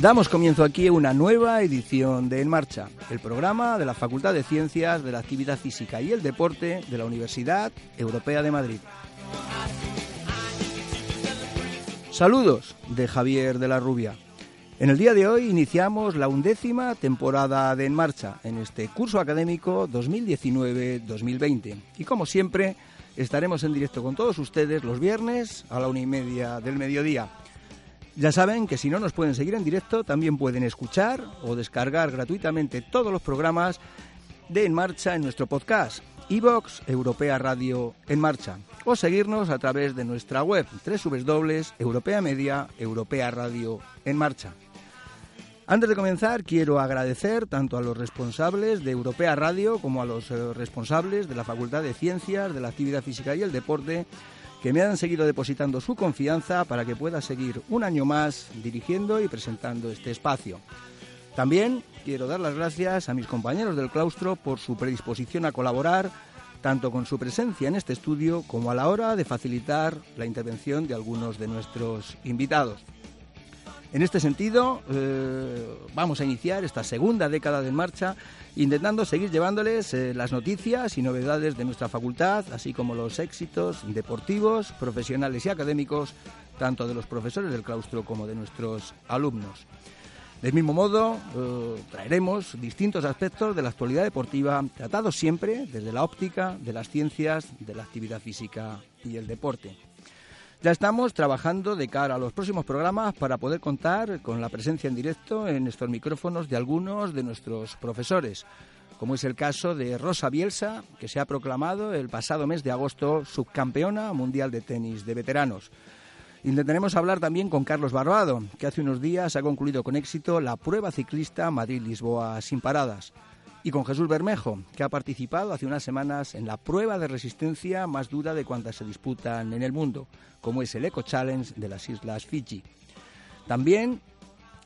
Damos comienzo aquí a una nueva edición de En Marcha, el programa de la Facultad de Ciencias de la Actividad Física y el Deporte de la Universidad Europea de Madrid. Saludos de Javier de la Rubia. En el día de hoy iniciamos la undécima temporada de En Marcha en este curso académico 2019-2020. Y como siempre, estaremos en directo con todos ustedes los viernes a la una y media del mediodía. Ya saben que si no nos pueden seguir en directo, también pueden escuchar o descargar gratuitamente todos los programas de En Marcha en nuestro podcast, iVox Europea Radio En Marcha, o seguirnos a través de nuestra web Europea Media Europea Radio En Marcha. Antes de comenzar, quiero agradecer tanto a los responsables de Europea Radio como a los eh, responsables de la Facultad de Ciencias, de la Actividad Física y el Deporte que me han seguido depositando su confianza para que pueda seguir un año más dirigiendo y presentando este espacio. También quiero dar las gracias a mis compañeros del claustro por su predisposición a colaborar, tanto con su presencia en este estudio como a la hora de facilitar la intervención de algunos de nuestros invitados. En este sentido, eh, vamos a iniciar esta segunda década de marcha intentando seguir llevándoles eh, las noticias y novedades de nuestra facultad, así como los éxitos deportivos, profesionales y académicos, tanto de los profesores del claustro como de nuestros alumnos. Del mismo modo, eh, traeremos distintos aspectos de la actualidad deportiva, tratados siempre desde la óptica de las ciencias, de la actividad física y el deporte. Ya estamos trabajando de cara a los próximos programas para poder contar con la presencia en directo en estos micrófonos de algunos de nuestros profesores, como es el caso de Rosa Bielsa, que se ha proclamado el pasado mes de agosto subcampeona mundial de tenis de veteranos. Intentaremos hablar también con Carlos Barbado, que hace unos días ha concluido con éxito la prueba ciclista Madrid-Lisboa sin paradas y con Jesús Bermejo, que ha participado hace unas semanas en la prueba de resistencia más dura de cuantas se disputan en el mundo, como es el Eco Challenge de las Islas Fiji. También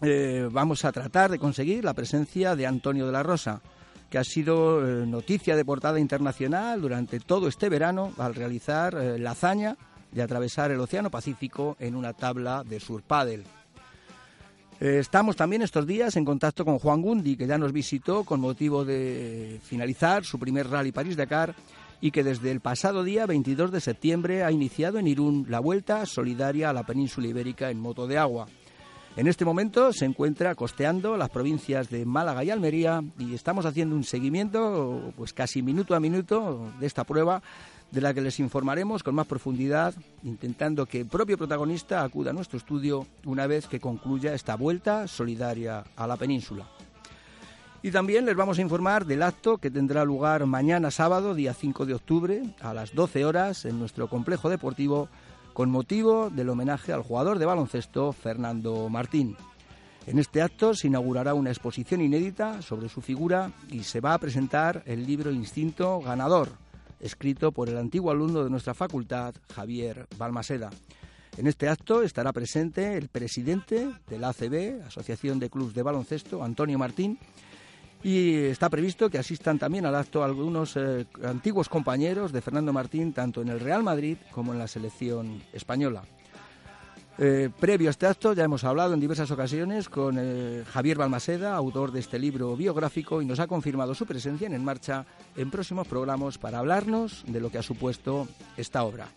eh, vamos a tratar de conseguir la presencia de Antonio de la Rosa, que ha sido eh, noticia de portada internacional durante todo este verano al realizar eh, la hazaña de atravesar el Océano Pacífico en una tabla de surpádel. Eh, estamos también estos días en contacto con Juan Gundi, que ya nos visitó con motivo de finalizar su primer Rally París-Dakar y que desde el pasado día 22 de septiembre ha iniciado en Irún la vuelta solidaria a la península ibérica en moto de agua. En este momento se encuentra costeando las provincias de Málaga y Almería y estamos haciendo un seguimiento pues casi minuto a minuto de esta prueba de la que les informaremos con más profundidad, intentando que el propio protagonista acuda a nuestro estudio una vez que concluya esta vuelta solidaria a la península. Y también les vamos a informar del acto que tendrá lugar mañana sábado, día 5 de octubre, a las 12 horas, en nuestro complejo deportivo, con motivo del homenaje al jugador de baloncesto Fernando Martín. En este acto se inaugurará una exposición inédita sobre su figura y se va a presentar el libro Instinto Ganador, escrito por el antiguo alumno de nuestra facultad, Javier Balmaseda. En este acto estará presente el presidente de la ACB, Asociación de Clubes de Baloncesto, Antonio Martín, y está previsto que asistan también al acto algunos eh, antiguos compañeros de Fernando Martín, tanto en el Real Madrid como en la selección española. Eh, previo a este acto ya hemos hablado en diversas ocasiones con eh, Javier Balmaseda, autor de este libro biográfico, y nos ha confirmado su presencia en En Marcha en próximos programas para hablarnos de lo que ha supuesto esta obra.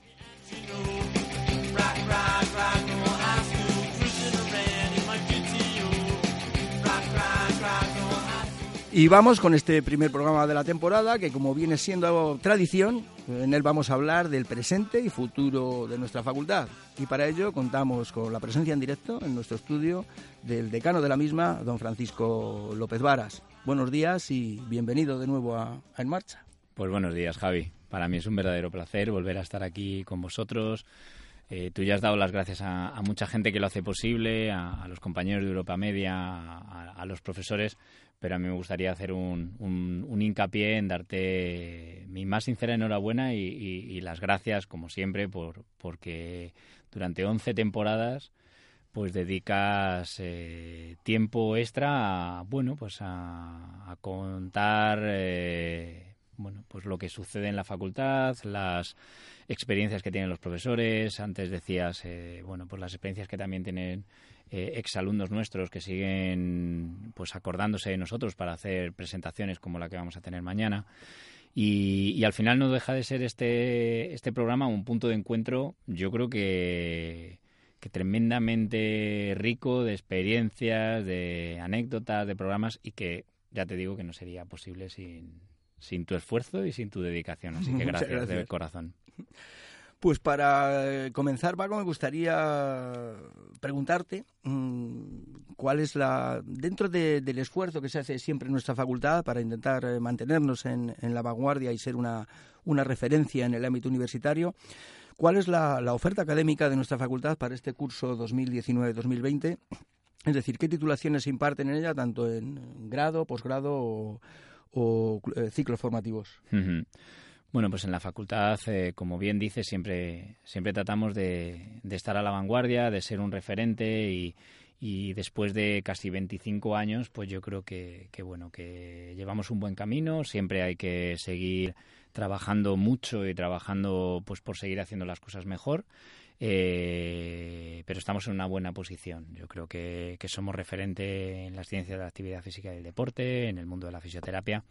Y vamos con este primer programa de la temporada, que como viene siendo tradición, en él vamos a hablar del presente y futuro de nuestra facultad. Y para ello contamos con la presencia en directo en nuestro estudio del decano de la misma, don Francisco López Varas. Buenos días y bienvenido de nuevo a, En Marcha. Pues buenos días, Javi. Para mí es un verdadero placer volver a estar aquí con vosotros. Eh, tú ya has dado las gracias a, mucha gente que lo hace posible, a, los compañeros de Europa Media, a, los profesores, pero a mí me gustaría hacer un, un, hincapié en darte mi más sincera enhorabuena y, las gracias, como siempre, por porque durante 11 temporadas pues dedicas eh, tiempo extra a, bueno, pues a, contar eh, bueno, pues lo que sucede en la facultad, las experiencias que tienen los profesores. Antes decías, eh, bueno, pues las experiencias que también tienen eh, exalumnos nuestros que siguen pues acordándose de nosotros para hacer presentaciones como la que vamos a tener mañana. Y, al final no deja de ser este, este programa un punto de encuentro, yo creo que, que tremendamente rico de experiencias, de anécdotas, de programas y que ya te digo que no sería posible sin, sin tu esfuerzo y sin tu dedicación. Así que gracias, gracias. de corazón. Pues para eh, comenzar, Paco, me gustaría preguntarte mm, cuál es la, dentro del esfuerzo que se hace siempre en nuestra facultad para intentar eh, mantenernos en, la vanguardia y ser una, una, referencia en el ámbito universitario, cuál es la, oferta académica de nuestra facultad para este curso 2019-2020. Es decir, qué titulaciones se imparten en ella, tanto en grado, posgrado o, eh, ciclos formativos. Bueno, pues en la facultad, eh, como bien dice, siempre, siempre tratamos de, estar a la vanguardia, de ser un referente y, y después de casi 25 años, pues yo creo que, que, bueno, que llevamos un buen camino, siempre hay que seguir trabajando mucho y trabajando pues por seguir haciendo las cosas mejor eh, pero estamos en una buena posición. Yo creo que, somos referente en las ciencias de la actividad física y el deporte, en el mundo de la fisioterapia,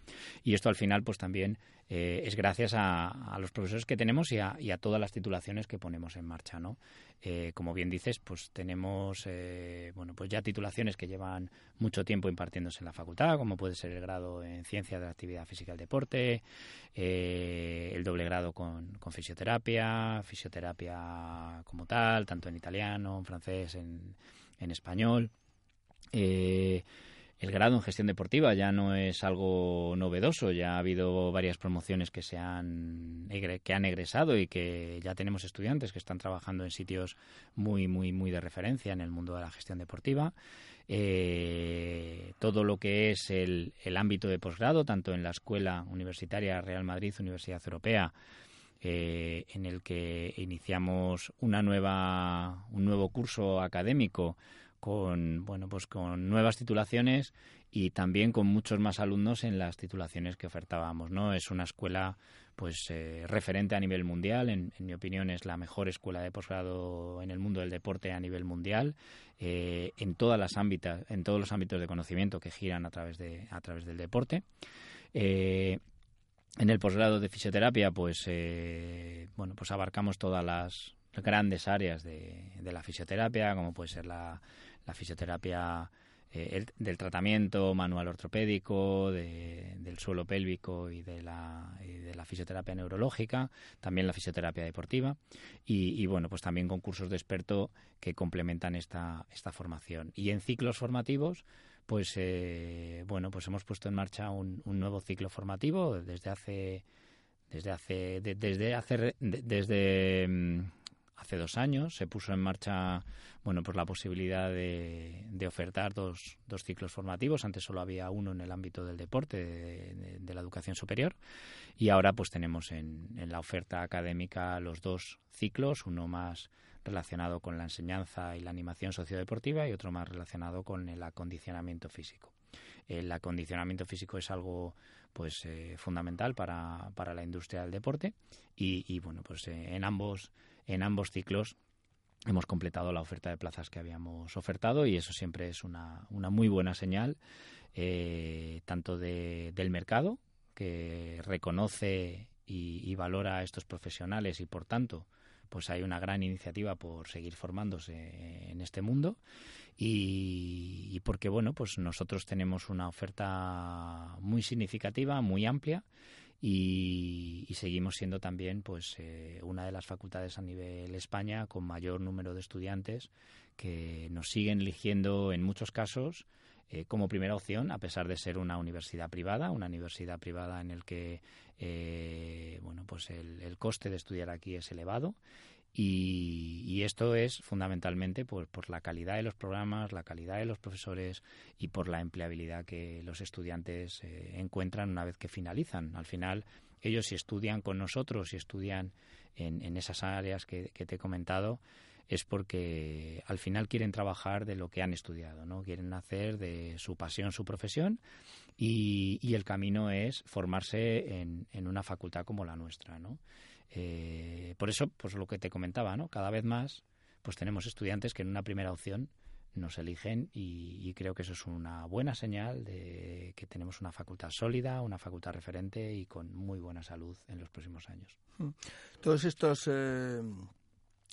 y esto al final, pues también eh, es gracias a, los profesores que tenemos y a, y a, todas las titulaciones que ponemos en marcha, ¿no? Eh, como bien dices, pues tenemos eh, bueno, pues ya titulaciones que llevan mucho tiempo impartiéndose en la facultad, como puede ser el grado en Ciencias de la Actividad Física y el Deporte, eh, el doble grado con, fisioterapia, fisioterapia como tal, tanto en italiano, en francés, en, en español. Eh, el grado en gestión deportiva ya no es algo novedoso, ya ha habido varias promociones que se han que han egresado y que ya tenemos estudiantes que están trabajando en sitios muy muy muy de referencia en el mundo de la gestión deportiva. Eh, todo lo que es el, el ámbito de posgrado, tanto en la Escuela Universitaria Real Madrid, Universidad Europea, eh, en el que iniciamos una nueva, un nuevo curso académico con bueno pues con nuevas titulaciones y también con muchos más alumnos en las titulaciones que ofertábamos no es una escuela pues eh, referente a nivel mundial en, mi opinión es la mejor escuela de posgrado en el mundo del deporte a nivel mundial eh, en todas las ámbitos en todos los ámbitos de conocimiento que giran a través de a través del deporte. Eh, en el posgrado de fisioterapia pues bueno pues abarcamos todas las grandes áreas de, de la fisioterapia como puede ser la la fisioterapia eh, del tratamiento manual ortopédico, del suelo pélvico y de, la, de la fisioterapia neurológica, también la fisioterapia deportiva y, bueno, pues también con cursos de experto que complementan esta, esta formación. Y en ciclos formativos, pues eh, bueno, pues hemos puesto en marcha un, un nuevo ciclo formativo desde hace desde hace desde hace desde mm, hace dos años se puso en marcha bueno pues la posibilidad de, de ofertar dos, dos, ciclos formativos. Antes solo había uno en el ámbito del deporte de, la educación superior. Y ahora pues tenemos en, la oferta académica los dos ciclos uno más relacionado con la enseñanza y la animación sociodeportiva y otro más relacionado con el acondicionamiento físico. El acondicionamiento físico es algo pues eh, fundamental para, para la industria del deporte y, y bueno pues eh, en ambos en ambos ciclos hemos completado la oferta de plazas que habíamos ofertado y eso siempre es una, una muy buena señal, eh, tanto de, del mercado, que reconoce y, valora a estos profesionales y, por tanto, pues hay una gran iniciativa por seguir formándose en este mundo y, porque bueno pues nosotros tenemos una oferta muy significativa muy amplia y, seguimos siendo también pues eh, una de las facultades a nivel España con mayor número de estudiantes que nos siguen eligiendo en muchos casos eh, como primera opción, a pesar de ser una universidad privada, una universidad privada en el que eh, bueno, pues el, coste de estudiar aquí es elevado. Y, esto es fundamentalmente por, por, la calidad de los programas, la calidad de los profesores y por la empleabilidad que los estudiantes eh, encuentran una vez que finalizan. Al final, ellos si estudian con nosotros, si estudian en, en esas áreas que, que te he comentado, es porque al final quieren trabajar de lo que han estudiado, ¿no? Quieren hacer de su pasión su profesión y, y el camino es formarse en, en, una facultad como la nuestra, ¿no? Eh, por eso, pues lo que te comentaba, ¿no? Cada vez más, pues tenemos estudiantes que en una primera opción nos eligen y, creo que eso es una buena señal de que tenemos una facultad sólida, una facultad referente y con muy buena salud en los próximos años. Hmm. Todos estos eh,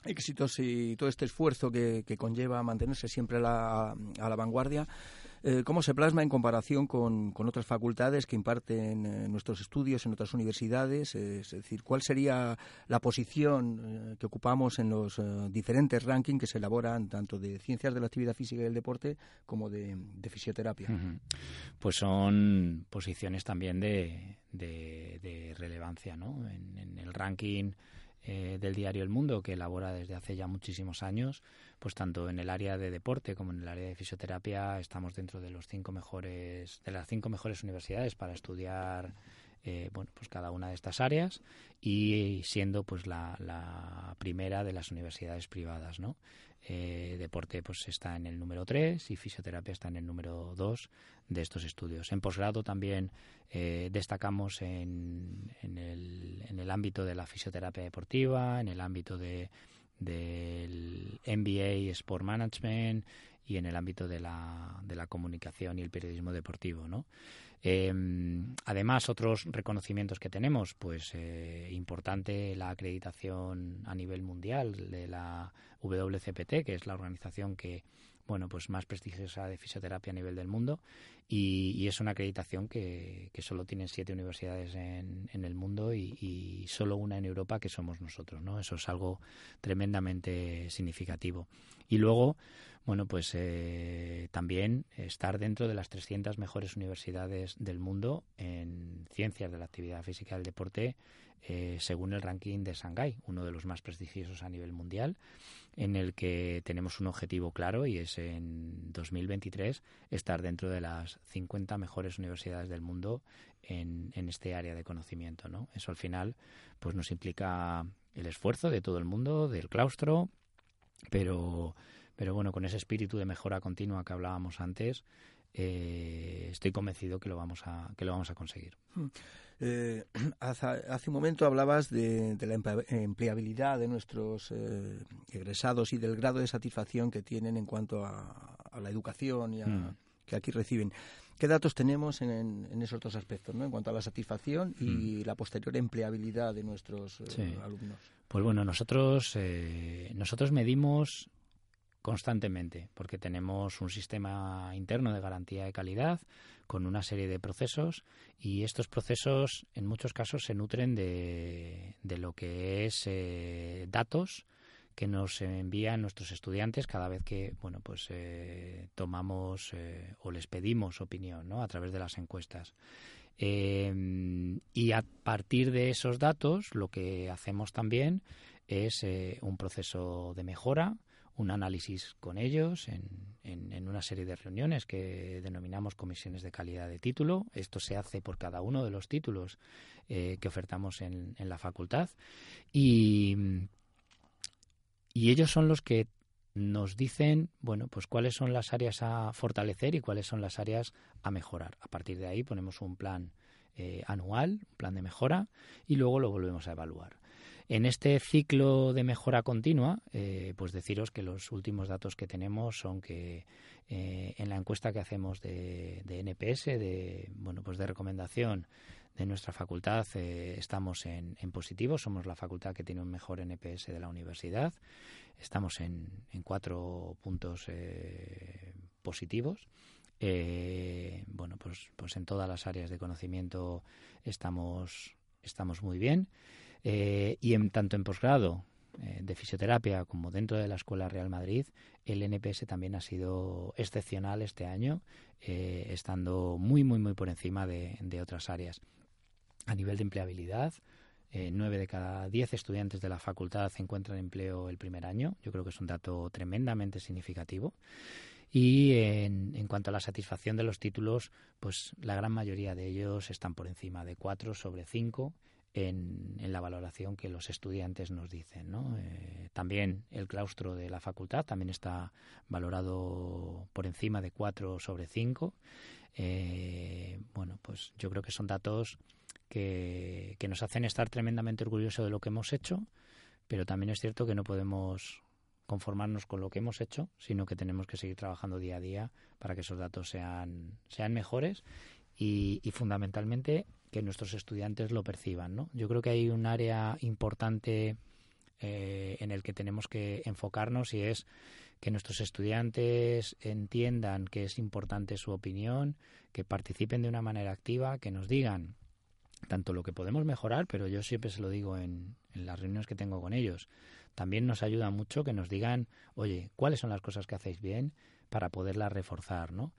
éxitos y todo este esfuerzo que, conlleva mantenerse siempre la, a la vanguardia, eh, ¿cómo se plasma en comparación con, otras facultades que imparten eh, nuestros estudios en otras universidades? es decir, ¿cuál sería la posición eh, que ocupamos en los diferentes rankings que se elaboran tanto de ciencias de la actividad física y del deporte como de, fisioterapia? Pues son posiciones también de, de, relevancia, ¿no? en el ranking eh, del diario El Mundo, que elabora desde hace ya muchísimos años, pues tanto en el área de deporte como en el área de fisioterapia estamos dentro de los cinco mejores, de las cinco mejores universidades para estudiar eh, bueno, pues cada una de estas áreas y siendo pues la, la primera de las universidades privadas, ¿no? Eh, deporte pues está en el número 3 y fisioterapia está en el número 2 de estos estudios. En posgrado también eh, destacamos en, en, el, ámbito de la fisioterapia deportiva, en el ámbito de del MBA Sport Management y en el ámbito de la, de la comunicación y el periodismo deportivo, ¿no? Em, además, otros reconocimientos que tenemos, pues eh, importante la acreditación a nivel mundial de la WCPT, que es la organización que bueno, pues más prestigiosa de fisioterapia a nivel del mundo y, es una acreditación que, que, solo tienen siete universidades en, en el mundo y, y, solo una en Europa que somos nosotros, ¿no? Eso es algo tremendamente significativo. Y luego, bueno, pues eh, también estar dentro de las 300 mejores universidades del mundo en ciencias de la actividad física y el deporte, eh, según el ranking de Shanghái, uno de los más prestigiosos a nivel mundial, en el que tenemos un objetivo claro y es en 2023 estar dentro de las 50 mejores universidades del mundo en, en este área de conocimiento, ¿no? Eso al final, pues nos implica el esfuerzo de todo el mundo, del claustro, pero pero bueno, con ese espíritu de mejora continua que hablábamos antes, eh, estoy convencido que lo vamos a, que lo vamos a conseguir. Hmm. Eh, hace, un momento hablabas de, la empleabilidad de nuestros eh, egresados y del grado de satisfacción que tienen en cuanto a, la educación y hmm. que aquí reciben. ¿Qué datos tenemos en, esos dos aspectos, ¿no? en cuanto a la satisfacción y hmm. la posterior empleabilidad de nuestros alumnos? Pues bueno, nosotros, nosotros medimos constantemente, porque tenemos un sistema interno de garantía de calidad con una serie de procesos y estos procesos en muchos casos se nutren de, de lo que es eh, datos que nos envían nuestros estudiantes cada vez que bueno pues eh, tomamos eh, o les pedimos opinión ¿no? a través de las encuestas y a partir de esos datos lo que hacemos también es un proceso de mejora un análisis con ellos en, en, una serie de reuniones que denominamos comisiones de calidad de título. Esto se hace por cada uno de los títulos eh, que ofertamos en, en, la facultad. Y, y ellos son los que nos dicen, bueno, pues cuáles son las áreas a fortalecer y cuáles son las áreas a mejorar. A partir de ahí ponemos un plan eh, anual, un plan de mejora, y luego lo volvemos a evaluar. En este ciclo de mejora continua, eh, pues deciros que los últimos datos que tenemos son que eh, en la encuesta que hacemos de, NPS, de bueno, pues de recomendación de nuestra facultad, eh, estamos en, positivo. Somos la facultad que tiene un mejor NPS de la universidad. Estamos en, cuatro puntos positivos. bueno, pues, pues en todas las áreas de conocimiento estamos, estamos muy bien. Eh, y en, tanto en posgrado eh, de fisioterapia como dentro de la Escuela Real Madrid, el NPS también ha sido excepcional este año, eh, estando muy, muy, muy por encima de, otras áreas. A nivel de empleabilidad, nueve de cada diez estudiantes de la facultad encuentran empleo el primer año. Yo creo que es un dato tremendamente significativo. Y en, en, cuanto a la satisfacción de los títulos, pues la gran mayoría de ellos están por encima de cuatro sobre cinco en, la valoración que los estudiantes nos dicen. ¿no? Eh, también el claustro de la facultad también está valorado por encima de 4 sobre 5. Eh, bueno, pues yo creo que son datos que, que nos hacen estar tremendamente orgullosos de lo que hemos hecho, pero también es cierto que no podemos conformarnos con lo que hemos hecho, sino que tenemos que seguir trabajando día a día para que esos datos sean, sean mejores y, y fundamentalmente que nuestros estudiantes lo perciban. ¿no? Yo creo que hay un área importante eh, en el que tenemos que enfocarnos y es que nuestros estudiantes entiendan que es importante su opinión, que participen de una manera activa, que nos digan tanto lo que podemos mejorar, pero yo siempre se lo digo en, en las reuniones que tengo con ellos. También nos ayuda mucho que nos digan, oye, ¿cuáles son las cosas que hacéis bien? Para poderla reforzar, ¿no?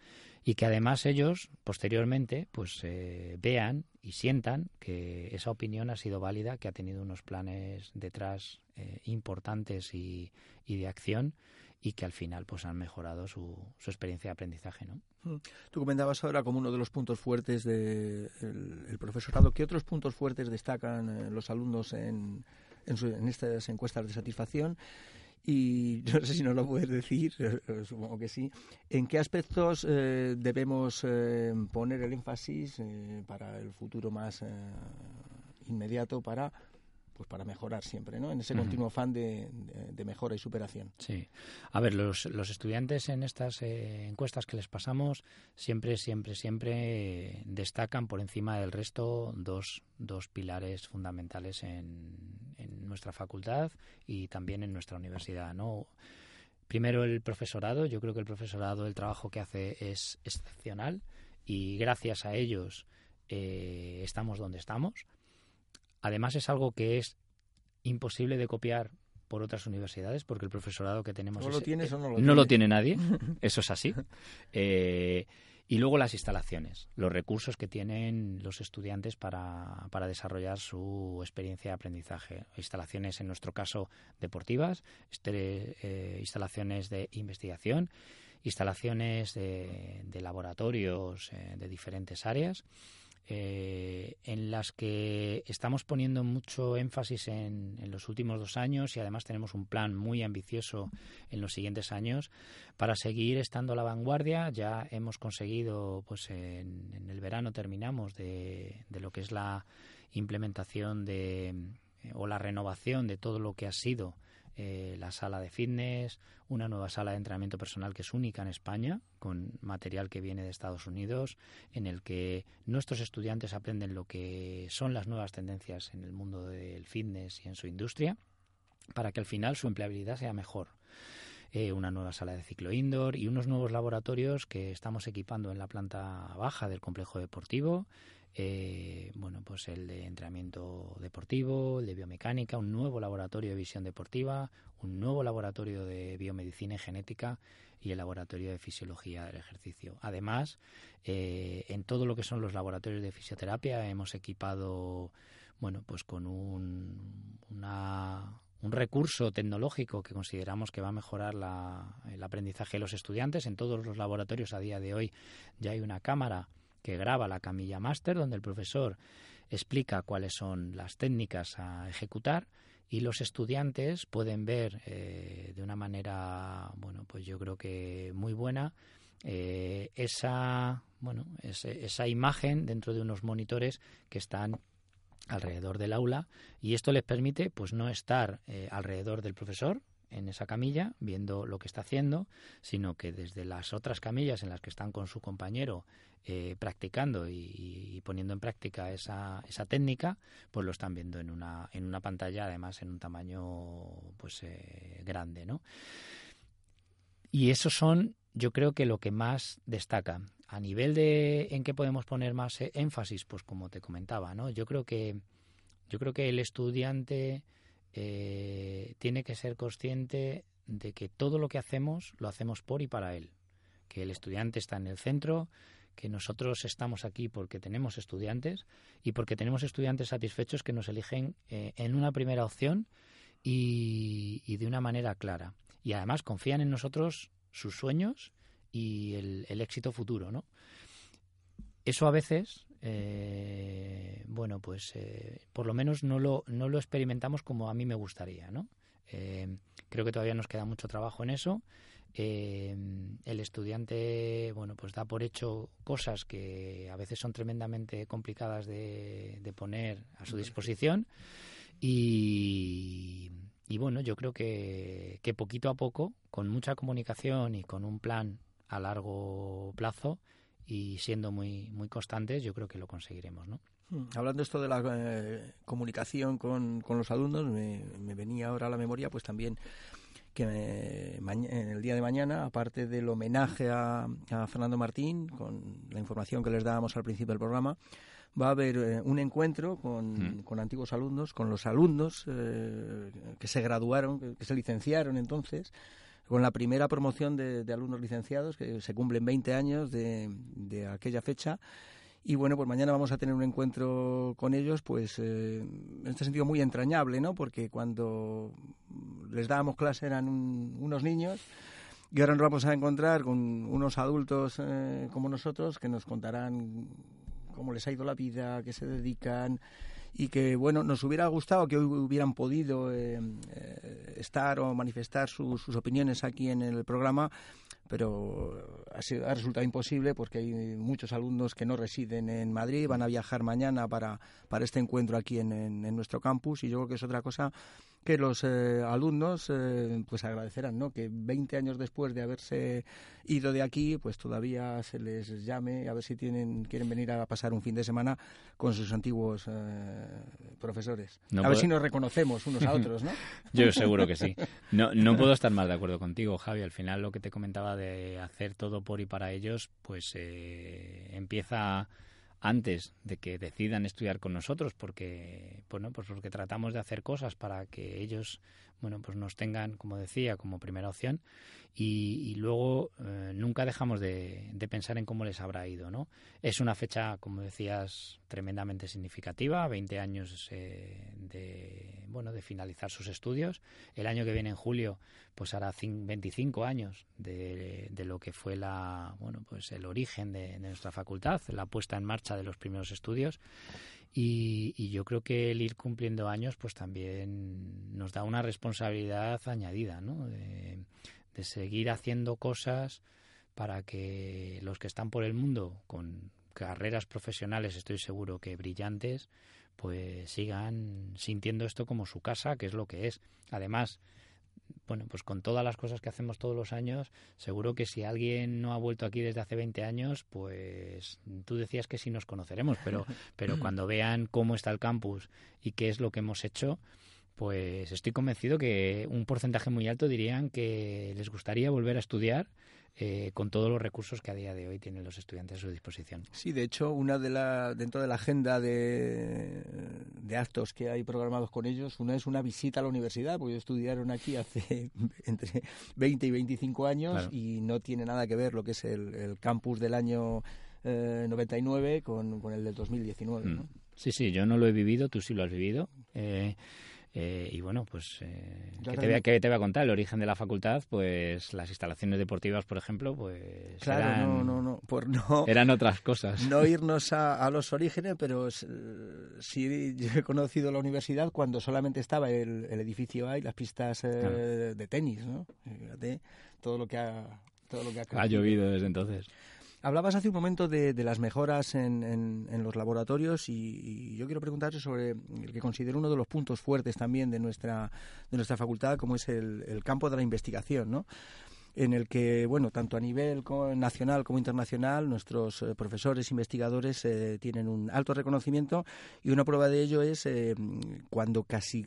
Y que además ellos, posteriormente, pues eh, vean y sientan que esa opinión ha sido válida, que ha tenido unos planes detrás eh, importantes y, de acción y que al final pues han mejorado su, su experiencia de aprendizaje, ¿no? Mm. Tú comentabas ahora como uno de los puntos fuertes del el profesorado. ¿Qué otros puntos fuertes destacan eh, los alumnos en, en estas encuestas de satisfacción? Y no sé si nos lo puedes decir, supongo que sí, ¿en qué aspectos eh, debemos eh, poner el énfasis eh, para el futuro más inmediato para pues para mejorar siempre, ¿no? En ese continuo afán de, mejora y superación. Sí. A ver, los, los estudiantes en estas eh, encuestas que les pasamos siempre, siempre, siempre destacan por encima del resto dos, dos pilares fundamentales en, en nuestra facultad y también en nuestra universidad, ¿no? Primero el profesorado. Yo creo que el profesorado, el trabajo que hace es excepcional y gracias a ellos eh, estamos donde estamos Además es algo que es imposible de copiar por otras universidades porque el profesorado que tenemos ¿No lo tienes o no lo, no lo tiene nadie, eso es así. Eh, y luego las instalaciones, los recursos que tienen los estudiantes para, para desarrollar su experiencia de aprendizaje. Instalaciones, en nuestro caso, deportivas, este, eh, instalaciones de investigación, instalaciones de, laboratorios eh, de diferentes áreas eh, en las que estamos poniendo mucho énfasis en, los últimos dos años y además tenemos un plan muy ambicioso en los siguientes años para seguir estando a la vanguardia. Ya hemos conseguido, pues en, el verano terminamos de, de, lo que es la implementación de o la renovación de todo lo que ha sido eh, la sala de fitness, una nueva sala de entrenamiento personal que es única en España, con material que viene de Estados Unidos, en el que nuestros estudiantes aprenden lo que son las nuevas tendencias en el mundo del fitness y en su industria, para que al final su empleabilidad sea mejor. Eh, una nueva sala de ciclo indoor y unos nuevos laboratorios que estamos equipando en la planta baja del complejo deportivo eh, bueno, pues el de entrenamiento deportivo, el de biomecánica, un nuevo laboratorio de visión deportiva, un nuevo laboratorio de biomedicina y genética y el laboratorio de fisiología del ejercicio. Además, eh, en todo lo que son los laboratorios de fisioterapia hemos equipado, bueno, pues con un, un recurso tecnológico que consideramos que va a mejorar el aprendizaje de los estudiantes. En todos los laboratorios a día de hoy ya hay una cámara que graba la camilla máster, donde el profesor explica cuáles son las técnicas a ejecutar y los estudiantes pueden ver eh, de una manera, bueno, pues yo creo que muy buena eh, esa, bueno, esa imagen dentro de unos monitores que están alrededor del aula y esto les permite pues no estar eh, alrededor del profesor en esa camilla viendo lo que está haciendo, sino que desde las otras camillas en las que están con su compañero eh, practicando y, poniendo en práctica esa, esa técnica, pues lo están viendo en una, en una pantalla, además en un tamaño pues eh, grande, ¿no? Y esos son, yo creo que lo que más destaca. A nivel de en qué podemos poner más eh, énfasis, pues como te comentaba, ¿no? Yo creo que yo creo que el estudiante eh, tiene que ser consciente de que todo lo que hacemos lo hacemos por y para él, que el estudiante está en el centro, que nosotros estamos aquí porque tenemos estudiantes y porque tenemos estudiantes satisfechos que nos eligen eh, en una primera opción y, de una manera clara. Y además confían en nosotros sus sueños y el, éxito futuro, ¿no? Eso a veces eh, bueno, pues eh, por lo menos no lo, no lo experimentamos como a mí me gustaría, ¿no? Eh, creo que todavía nos queda mucho trabajo en eso. el estudiante, bueno, pues da por hecho cosas que a veces son tremendamente complicadas de, poner a su disposición y, y bueno, yo creo que, que poquito a poco, con mucha comunicación y con un plan a largo plazo, y siendo muy, muy constantes, yo creo que lo conseguiremos, ¿no? Hmm. Hablando esto de la eh, comunicación con, con, los alumnos, me, venía ahora a la memoria, pues también que en el día de mañana, aparte del homenaje a, a, Fernando Martín, con la información que les dábamos al principio del programa, va a haber eh, un encuentro con, hmm. con, antiguos alumnos, con los alumnos eh, que se graduaron, que se licenciaron entonces, con la primera promoción de, alumnos licenciados, que se cumplen 20 años de, aquella fecha. Y bueno, pues mañana vamos a tener un encuentro con ellos, pues eh, en este sentido muy entrañable, ¿no? Porque cuando les dábamos clase eran unos niños y ahora nos vamos a encontrar con unos adultos eh, como nosotros que nos contarán cómo les ha ido la vida, qué se dedican, y que bueno nos hubiera gustado que hoy hubieran podido eh, eh, estar o manifestar sus, opiniones aquí en el programa pero ha, sido, ha resultado imposible porque hay muchos alumnos que no residen en Madrid, van a viajar mañana para, para este encuentro aquí en, en nuestro campus y yo creo que es otra cosa que los eh, alumnos eh, pues agradecerán, ¿no? Que 20 años después de haberse ido de aquí, pues todavía se les llame a ver si tienen quieren venir a pasar un fin de semana con sus antiguos eh, profesores. a ver si nos reconocemos unos a otros, ¿no? Yo seguro que sí. No, no puedo estar más de acuerdo contigo, Javi. Al final lo que te comentaba de hacer todo por y para ellos, pues empieza antes de que decidan estudiar con nosotros porque bueno pues porque tratamos de hacer cosas para que ellos bueno pues nos tengan como decía como primera opción. Y, luego eh, nunca dejamos de, pensar en cómo les habrá ido no es una fecha como decías tremendamente significativa. 20 años eh, de bueno de finalizar sus estudios. El año que viene en julio pues hará 25 años de, lo que fue la bueno pues el origen de, nuestra facultad la puesta en marcha de los primeros estudios y, yo creo que el ir cumpliendo años pues también nos da una responsabilidad añadida ¿no? de, seguir haciendo cosas para que los que están por el mundo con carreras profesionales estoy seguro que brillantes pues sigan sintiendo esto como su casa que es lo que es además bueno, pues con todas las cosas que hacemos todos los años, seguro que si alguien no ha vuelto aquí desde hace 20 años, pues tú decías que sí nos conoceremos, pero, pero cuando vean cómo está el campus y qué es lo que hemos hecho, pues estoy convencido que un porcentaje muy alto dirían que les gustaría volver a estudiar eh, con todos los recursos que a día de hoy tienen los estudiantes a su disposición. Sí, de hecho, una de la, dentro de la agenda de, actos que hay programados con ellos, una es una visita a la universidad, porque estudiaron aquí hace entre 20 y 25 años y no tiene nada que ver lo que es el, campus del año 99 eh, con, con, el del 2019. Mm. Sí, sí, yo no lo he vivido, tú sí lo has vivido. Eh, eh, y bueno, pues, eh, ¿qué, te voy a, te voy a contar? El origen de la facultad, pues las instalaciones deportivas, por ejemplo, pues claro, eran, no, no, por no, eran otras cosas. No irnos a, los orígenes, pero sí yo he conocido la universidad cuando solamente estaba el, edificio A y las pistas eh, de tenis, ¿no? Fíjate todo lo que ha, todo lo que ha, ha llovido desde entonces. Hablabas hace un momento de, las mejoras en, los laboratorios y, yo quiero preguntarte sobre el que considero uno de los puntos fuertes también de nuestra, de nuestra facultad, como es el, campo de la investigación, ¿no? en el que, bueno, tanto a nivel nacional como internacional, nuestros eh, profesores investigadores eh, tienen un alto reconocimiento y una prueba de ello es eh, cuando casi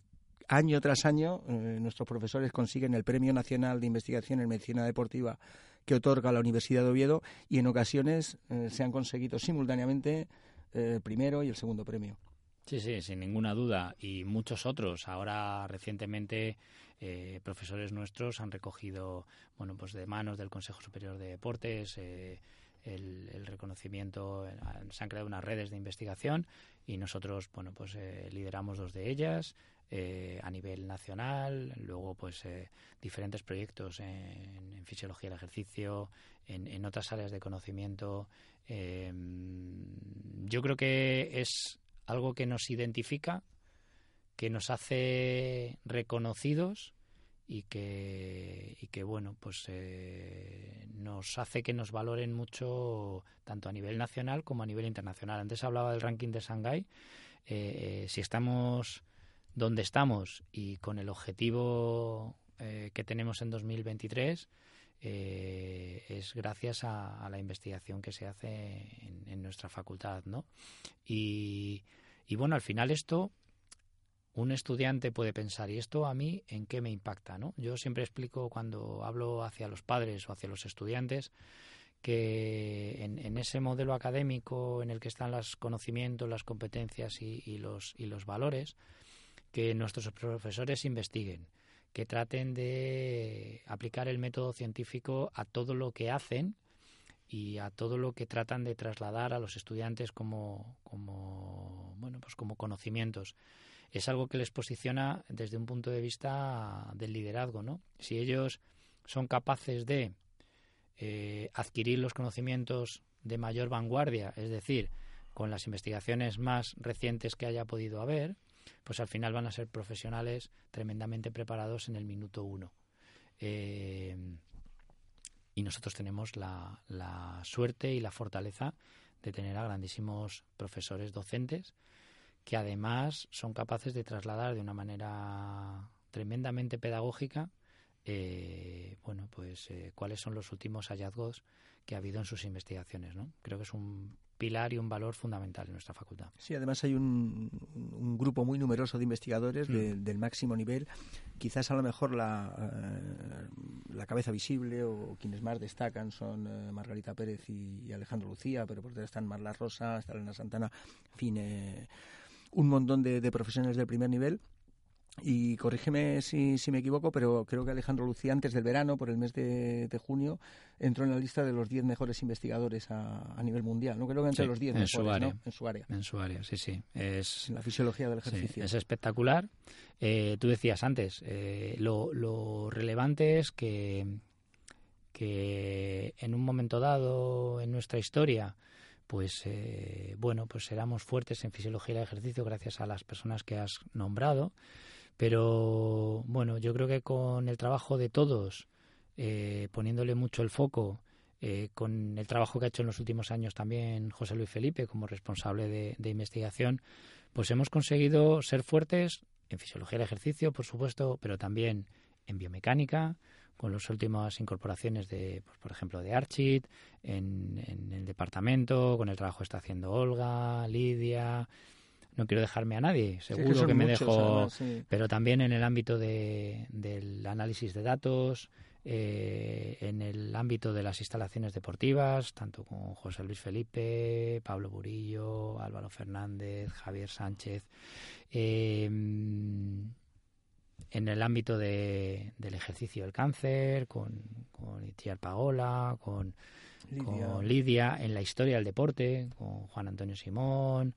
año tras año nuestros profesores consiguen el Premio Nacional de Investigación en Medicina Deportiva que otorga la Universidad de Oviedo y en ocasiones se han conseguido simultáneamente el primero y el segundo premio. Sí, sí, sin ninguna duda. Y muchos otros. Ahora, recientemente, eh, profesores nuestros han recogido, bueno, pues de manos del Consejo Superior de Deportes, eh, el, reconocimiento, eh, se han creado unas redes de investigación y nosotros, bueno, pues lideramos dos de ellas a nivel nacional, luego pues diferentes proyectos en, fisiología del ejercicio, en, en, otras áreas de conocimiento. yo creo que es algo que nos identifica, que nos hace reconocidos y que, y que bueno, pues eh, nos hace que nos valoren mucho tanto a nivel nacional como a nivel internacional. Antes hablaba del ranking de Shanghái. Eh, eh, si estamos donde estamos y con el objetivo que tenemos en 2023, es gracias a, la investigación que se hace en, nuestra facultad, ¿no? Y, y bueno, al final esto un estudiante puede pensar, ¿y esto a mí en qué me impacta? ¿no? Yo siempre explico cuando hablo hacia los padres o hacia los estudiantes que en, ese modelo académico en el que están los conocimientos, las competencias y, los, y los valores, que nuestros profesores investiguen, que traten de aplicar el método científico a todo lo que hacen y a todo lo que tratan de trasladar a los estudiantes como, bueno pues como conocimientos. Es algo que les posiciona desde un punto de vista del liderazgo no si ellos son capaces de eh, adquirir los conocimientos de mayor vanguardia es decir con las investigaciones más recientes que haya podido haber pues al final van a ser profesionales tremendamente preparados en el minuto uno. Eh, y nosotros tenemos la, la suerte y la fortaleza de tener a grandísimos profesores docentes que además son capaces de trasladar de una manera tremendamente pedagógica eh, bueno pues eh, cuáles son los últimos hallazgos que ha habido en sus investigaciones no creo que es un pilar y un valor fundamental en nuestra facultad. Sí, además hay un, grupo muy numeroso de investigadores mm. del máximo nivel. Quizás a lo mejor la, eh, la cabeza visible o quienes más destacan son eh, Margarita Pérez y, Alejandro Lucía, pero por detrás están Marla Rosa, está Elena Santana, en fin, eh, un montón de, de profesionales del primer nivel y corrígeme si, si, me equivoco, pero creo que Alejandro Lucía antes del verano, por el mes de, junio, entró en la lista de los 10 mejores investigadores a, a, nivel mundial. No creo que entre los 10 mejores, su área, En su área. En su área, sí, sí. Es, en la fisiología del ejercicio. es espectacular. Eh, tú decías antes, eh, lo, lo relevante es que, que en un momento dado en nuestra historia pues eh, bueno, pues éramos fuertes en fisiología del ejercicio gracias a las personas que has nombrado pero bueno, yo creo que con el trabajo de todos, eh, poniéndole mucho el foco, eh, con el trabajo que ha hecho en los últimos años también José Luis Felipe como responsable de, investigación, pues hemos conseguido ser fuertes en fisiología del ejercicio, por supuesto, pero también en biomecánica, con las últimas incorporaciones de, pues, por ejemplo, de Archit, en, el departamento, con el trabajo que está haciendo Olga, Lidia, no quiero dejarme a nadie, seguro que, me dejo, pero también en el ámbito de, del análisis de datos, eh, en el ámbito de las instalaciones deportivas, tanto con José Luis Felipe, Pablo Burillo, Álvaro Fernández, Javier Sánchez, eh, en el ámbito de, del ejercicio del cáncer, con, con Itiar Paola, con con Lidia, en la historia del deporte, con Juan Antonio Simón,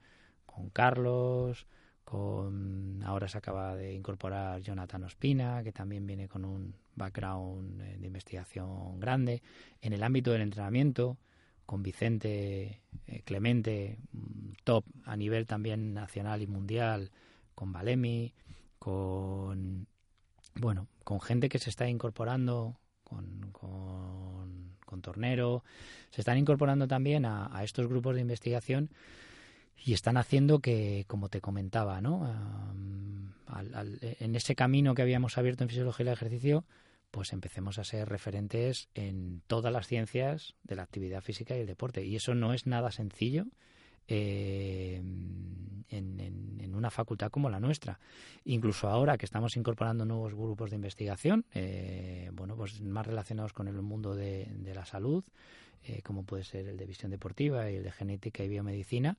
con Carlos, con ahora se acaba de incorporar Jonathan Ospina, que también viene con un background eh, de investigación grande. En el ámbito del entrenamiento, con Vicente eh, Clemente, mm, top a nivel también nacional y mundial, con Valemi, con bueno, con gente que se está incorporando con, con, con Tornero. Se están incorporando también a, estos grupos de investigación y están haciendo que, como te comentaba, ¿no? en ese camino que habíamos abierto en fisiología del ejercicio, pues empecemos a ser referentes en todas las ciencias de la actividad física y el deporte. Y eso no es nada sencillo eh, en, una facultad como la nuestra. Incluso ahora que estamos incorporando nuevos grupos de investigación, eh, bueno, pues más relacionados con el mundo de, la salud, eh, como puede ser el de visión deportiva y el de genética y biomedicina,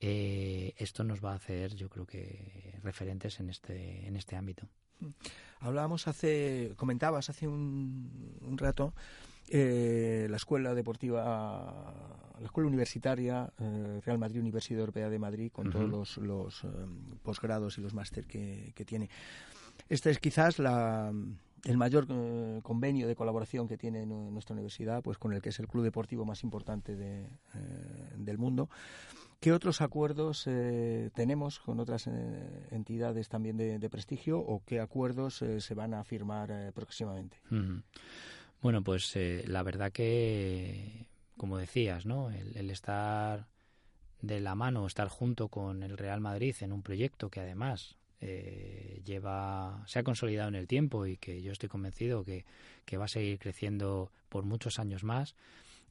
esto nos va a hacer, yo creo que, referentes en este, en este ámbito. Hablábamos hace, comentabas hace un rato eh, la escuela deportiva, la escuela universitaria, eh, Real Madrid Universidad Europea de Madrid, con todos los, eh, posgrados y los máster que, tiene. Este es quizás la, el mayor convenio de colaboración que tiene nuestra universidad, pues con el que es el club deportivo más importante del mundo. ¿Qué otros acuerdos tenemos con otras entidades también de, prestigio o qué acuerdos se van a firmar próximamente? Bueno, pues eh, la verdad que, como decías, ¿no? El, estar de la mano, estar junto con el Real Madrid en un proyecto que además eh, lleva, se ha consolidado en el tiempo y que yo estoy convencido que, que va a seguir creciendo por muchos años más,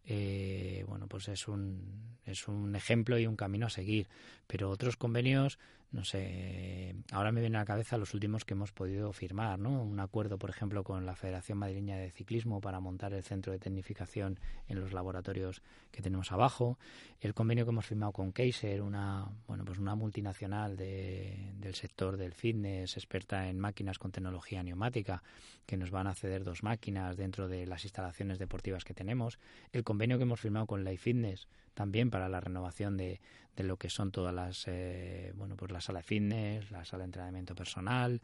eh, bueno, pues es un, es un ejemplo y un camino a seguir. Pero otros convenios, no sé, ahora me vienen a la cabeza los últimos que hemos podido firmar, ¿no? Un acuerdo, por ejemplo, con la Federación Madrileña de Ciclismo para montar el centro de tecnificación en los laboratorios que tenemos abajo. El convenio que hemos firmado con Kaiser, una, bueno, pues una multinacional de, del sector del fitness, experta en máquinas con tecnología neumática, que nos van a ceder dos máquinas dentro de las instalaciones deportivas que tenemos. El convenio que hemos firmado con Life Fitness también para la renovación de, de lo que son todas las eh, bueno pues la sala de fitness la sala de entrenamiento personal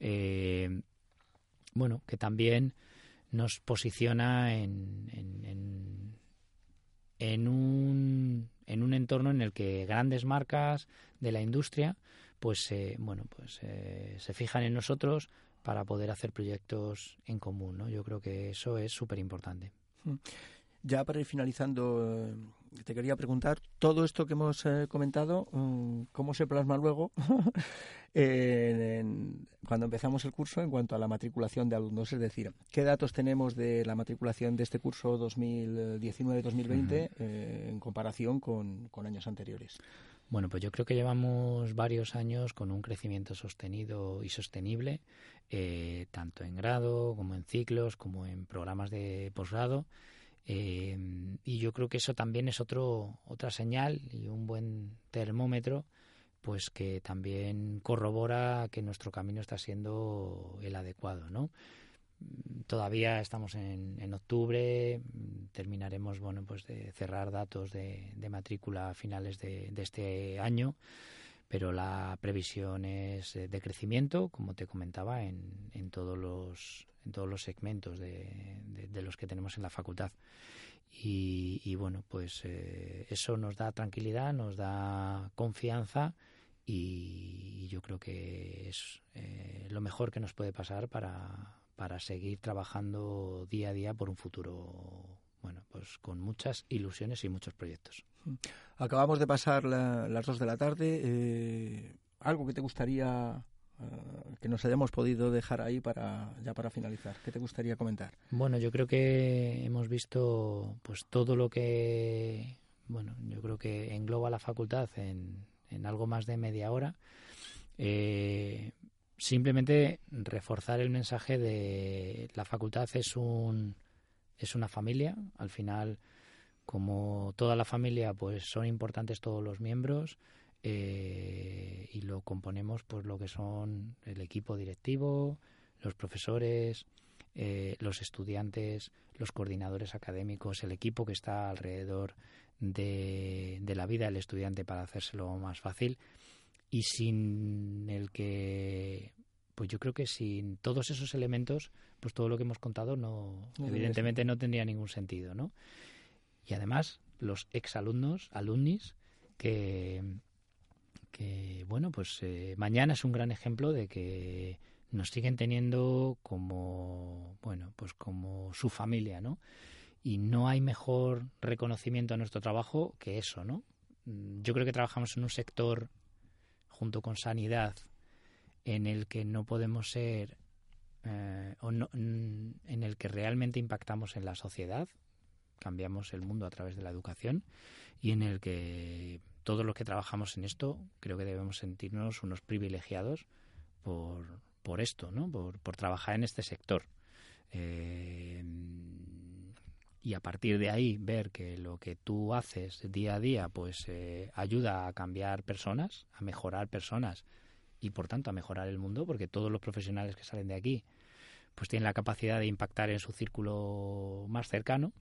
eh, bueno que también nos posiciona en, en, en, un en un entorno en el que grandes marcas de la industria pues eh, bueno pues se fijan en nosotros para poder hacer proyectos en común no yo creo que eso es súper importante mm. Ya para ir finalizando, eh, te quería preguntar, todo esto que hemos eh, comentado, mm, ¿cómo se plasma luego cuando empezamos el curso en cuanto a la matriculación de alumnos? Es decir, ¿qué datos tenemos de la matriculación de este curso 2019-2020 eh, en comparación con, años anteriores? Bueno, pues yo creo que llevamos varios años con un crecimiento sostenido y sostenible, tanto en grado como en ciclos, como en programas de posgrado. Eh, y yo creo que eso también es otro, otra señal y un buen termómetro pues que también corrobora que nuestro camino está siendo el adecuado, ¿no? Todavía estamos en, en octubre, terminaremos, bueno, pues de cerrar datos de, de matrícula a finales de, de este año pero la previsión es eh, de crecimiento, como te comentaba, en, en todos los en todos los segmentos de, de, los que tenemos en la facultad. Y, bueno, pues eh, eso nos da tranquilidad, nos da confianza y, yo creo que es eh, lo mejor que nos puede pasar para, para seguir trabajando día a día por un futuro bueno, pues con muchas ilusiones y muchos proyectos. Acabamos de pasar las dos de la tarde. Eh, ¿Algo que te gustaría eh, que nos hayamos podido dejar ahí para ya para finalizar? ¿Qué te gustaría comentar? Bueno, yo creo que hemos visto pues todo lo que bueno, yo creo que engloba la facultad en, en algo más de media hora. Eh, simplemente reforzar el mensaje de la facultad es un es una familia. Al final, como toda la familia, pues son importantes todos los miembros eh, y lo componemos pues lo que son el equipo directivo, los profesores, eh, los estudiantes, los coordinadores académicos, el equipo que está alrededor de, de la vida del estudiante para hacérselo más fácil y sin el que pues yo creo que sin todos esos elementos, pues todo lo que hemos contado no, evidentemente no tendría ningún sentido, ¿no? Y además los exalumnos, alumnis, que, bueno, pues eh, mañana es un gran ejemplo de que nos siguen teniendo como, bueno, pues como su familia, ¿no? y no hay mejor reconocimiento a nuestro trabajo que eso, ¿no? Mm, yo creo que trabajamos en un sector junto con sanidad en el que no podemos ser eh, o no, mm, en el que realmente impactamos en la sociedad, cambiamos el mundo a través de la educación y en el que todos los que trabajamos en esto creo que debemos sentirnos unos privilegiados por, por esto, ¿no? por, por trabajar en este sector. Eh, y a partir de ahí ver que lo que tú haces día a día pues eh, ayuda a cambiar personas, a mejorar personas y por tanto a mejorar el mundo porque todos los profesionales que salen de aquí pues tienen la capacidad de impactar en su círculo más cercano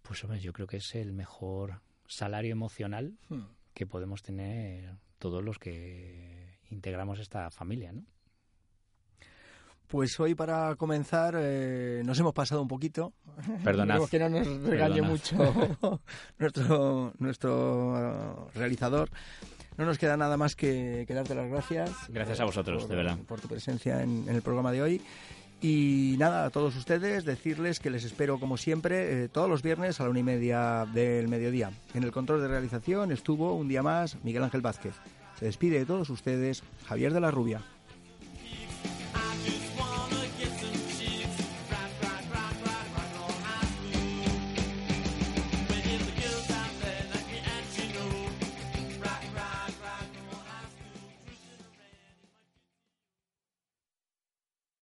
pues hombre, yo creo que es el mejor salario emocional hmm. que podemos tener todos los que integramos esta familia, ¿no? Pues hoy para comenzar eh, nos hemos pasado un poquito. Perdonad. que no nos regañe mucho nuestro, nuestro uh, realizador. No nos queda nada más que, darte las gracias. Gracias a vosotros, de verdad. Por tu presencia en, el programa de hoy. Y nada, a todos ustedes decirles que les espero como siempre eh, todos los viernes a la una y media del mediodía. En el control de realización estuvo un día más Miguel Ángel Vázquez. Se despide de todos ustedes Javier de la Rubia.